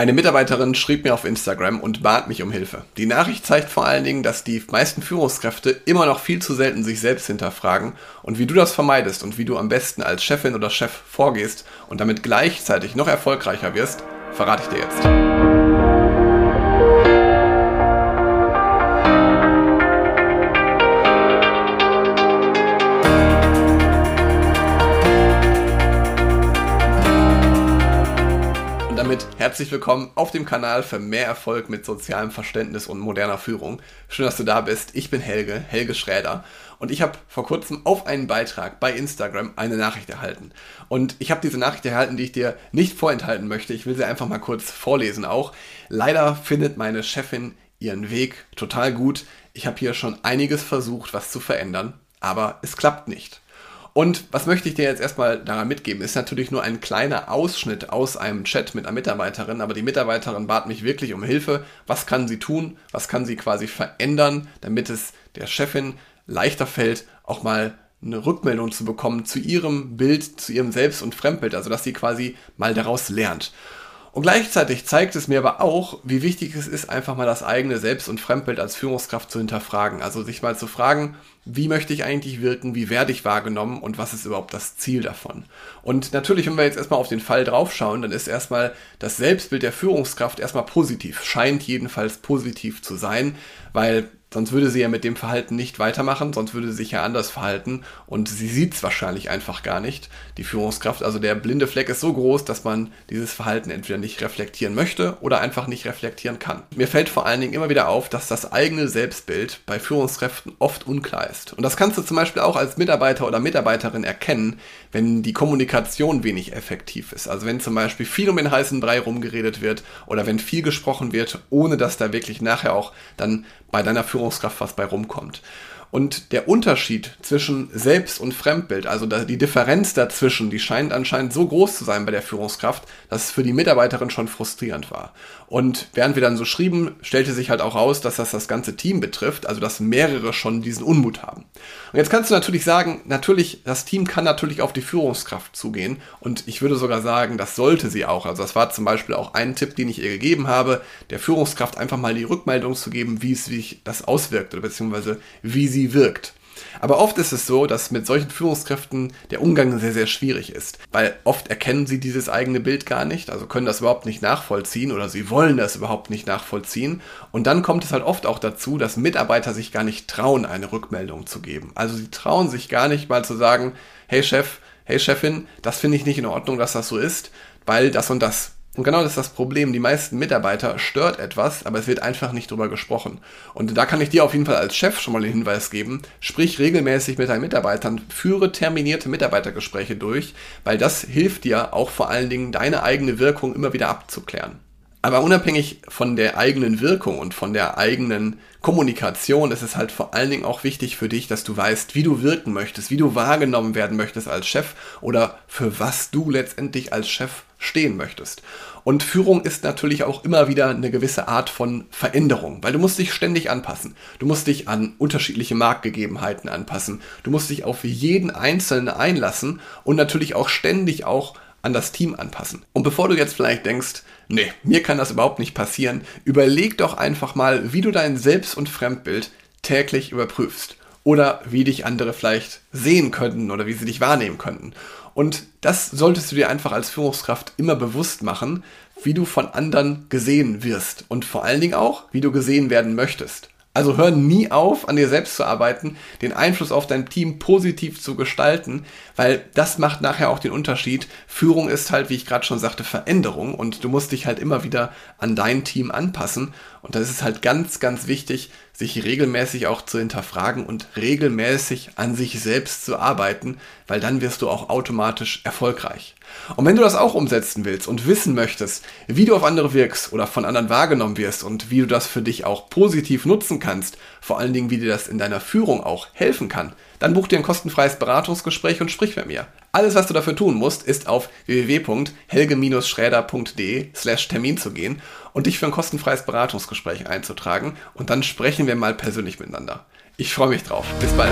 Eine Mitarbeiterin schrieb mir auf Instagram und bat mich um Hilfe. Die Nachricht zeigt vor allen Dingen, dass die meisten Führungskräfte immer noch viel zu selten sich selbst hinterfragen und wie du das vermeidest und wie du am besten als Chefin oder Chef vorgehst und damit gleichzeitig noch erfolgreicher wirst, verrate ich dir jetzt. Damit herzlich willkommen auf dem Kanal für mehr Erfolg mit sozialem Verständnis und moderner Führung. Schön, dass du da bist. Ich bin Helge, Helge Schräder. Und ich habe vor kurzem auf einen Beitrag bei Instagram eine Nachricht erhalten. Und ich habe diese Nachricht erhalten, die ich dir nicht vorenthalten möchte. Ich will sie einfach mal kurz vorlesen auch. Leider findet meine Chefin ihren Weg total gut. Ich habe hier schon einiges versucht, was zu verändern, aber es klappt nicht. Und was möchte ich dir jetzt erstmal daran mitgeben? Ist natürlich nur ein kleiner Ausschnitt aus einem Chat mit einer Mitarbeiterin, aber die Mitarbeiterin bat mich wirklich um Hilfe. Was kann sie tun? Was kann sie quasi verändern, damit es der Chefin leichter fällt, auch mal eine Rückmeldung zu bekommen zu ihrem Bild, zu ihrem Selbst- und Fremdbild, also dass sie quasi mal daraus lernt. Und gleichzeitig zeigt es mir aber auch, wie wichtig es ist, einfach mal das eigene Selbst- und Fremdbild als Führungskraft zu hinterfragen. Also sich mal zu fragen, wie möchte ich eigentlich wirken, wie werde ich wahrgenommen und was ist überhaupt das Ziel davon. Und natürlich, wenn wir jetzt erstmal auf den Fall draufschauen, dann ist erstmal das Selbstbild der Führungskraft erstmal positiv, scheint jedenfalls positiv zu sein, weil Sonst würde sie ja mit dem Verhalten nicht weitermachen, sonst würde sie sich ja anders verhalten und sie sieht es wahrscheinlich einfach gar nicht, die Führungskraft. Also der blinde Fleck ist so groß, dass man dieses Verhalten entweder nicht reflektieren möchte oder einfach nicht reflektieren kann. Mir fällt vor allen Dingen immer wieder auf, dass das eigene Selbstbild bei Führungskräften oft unklar ist. Und das kannst du zum Beispiel auch als Mitarbeiter oder Mitarbeiterin erkennen, wenn die Kommunikation wenig effektiv ist. Also wenn zum Beispiel viel um den heißen Brei rumgeredet wird oder wenn viel gesprochen wird, ohne dass da wirklich nachher auch dann bei deiner Führungskraft was bei rumkommt. Und der Unterschied zwischen Selbst- und Fremdbild, also die Differenz dazwischen, die scheint anscheinend so groß zu sein bei der Führungskraft, dass es für die Mitarbeiterin schon frustrierend war. Und während wir dann so schrieben, stellte sich halt auch raus, dass das das ganze Team betrifft, also dass mehrere schon diesen Unmut haben. Und jetzt kannst du natürlich sagen, natürlich, das Team kann natürlich auf die Führungskraft zugehen und ich würde sogar sagen, das sollte sie auch. Also das war zum Beispiel auch ein Tipp, den ich ihr gegeben habe, der Führungskraft einfach mal die Rückmeldung zu geben, wie es sich das auswirkt oder beziehungsweise wie sie wirkt. Aber oft ist es so, dass mit solchen Führungskräften der Umgang sehr, sehr schwierig ist, weil oft erkennen sie dieses eigene Bild gar nicht, also können das überhaupt nicht nachvollziehen oder sie wollen das überhaupt nicht nachvollziehen. Und dann kommt es halt oft auch dazu, dass Mitarbeiter sich gar nicht trauen, eine Rückmeldung zu geben. Also sie trauen sich gar nicht mal zu sagen, hey Chef, hey Chefin, das finde ich nicht in Ordnung, dass das so ist, weil das und das. Und genau das ist das Problem. Die meisten Mitarbeiter stört etwas, aber es wird einfach nicht drüber gesprochen. Und da kann ich dir auf jeden Fall als Chef schon mal den Hinweis geben. Sprich regelmäßig mit deinen Mitarbeitern, führe terminierte Mitarbeitergespräche durch, weil das hilft dir auch vor allen Dingen deine eigene Wirkung immer wieder abzuklären. Aber unabhängig von der eigenen Wirkung und von der eigenen Kommunikation ist es halt vor allen Dingen auch wichtig für dich, dass du weißt, wie du wirken möchtest, wie du wahrgenommen werden möchtest als Chef oder für was du letztendlich als Chef stehen möchtest. Und Führung ist natürlich auch immer wieder eine gewisse Art von Veränderung, weil du musst dich ständig anpassen. Du musst dich an unterschiedliche Marktgegebenheiten anpassen. Du musst dich auf jeden Einzelnen einlassen und natürlich auch ständig auch an das Team anpassen. Und bevor du jetzt vielleicht denkst, nee, mir kann das überhaupt nicht passieren, überleg doch einfach mal, wie du dein Selbst- und Fremdbild täglich überprüfst. Oder wie dich andere vielleicht sehen könnten oder wie sie dich wahrnehmen könnten. Und das solltest du dir einfach als Führungskraft immer bewusst machen, wie du von anderen gesehen wirst und vor allen Dingen auch, wie du gesehen werden möchtest. Also hör nie auf, an dir selbst zu arbeiten, den Einfluss auf dein Team positiv zu gestalten, weil das macht nachher auch den Unterschied. Führung ist halt, wie ich gerade schon sagte, Veränderung und du musst dich halt immer wieder an dein Team anpassen. Und das ist halt ganz, ganz wichtig, sich regelmäßig auch zu hinterfragen und regelmäßig an sich selbst zu arbeiten, weil dann wirst du auch automatisch erfolgreich. Und wenn du das auch umsetzen willst und wissen möchtest, wie du auf andere wirkst oder von anderen wahrgenommen wirst und wie du das für dich auch positiv nutzen kannst, vor allen Dingen, wie dir das in deiner Führung auch helfen kann, dann buch dir ein kostenfreies Beratungsgespräch und sprich mit mir. Alles, was du dafür tun musst, ist auf www.helge-schräder.de slash Termin zu gehen und dich für ein kostenfreies Beratungsgespräch einzutragen und dann sprechen wir mal persönlich miteinander. Ich freue mich drauf. Bis bald.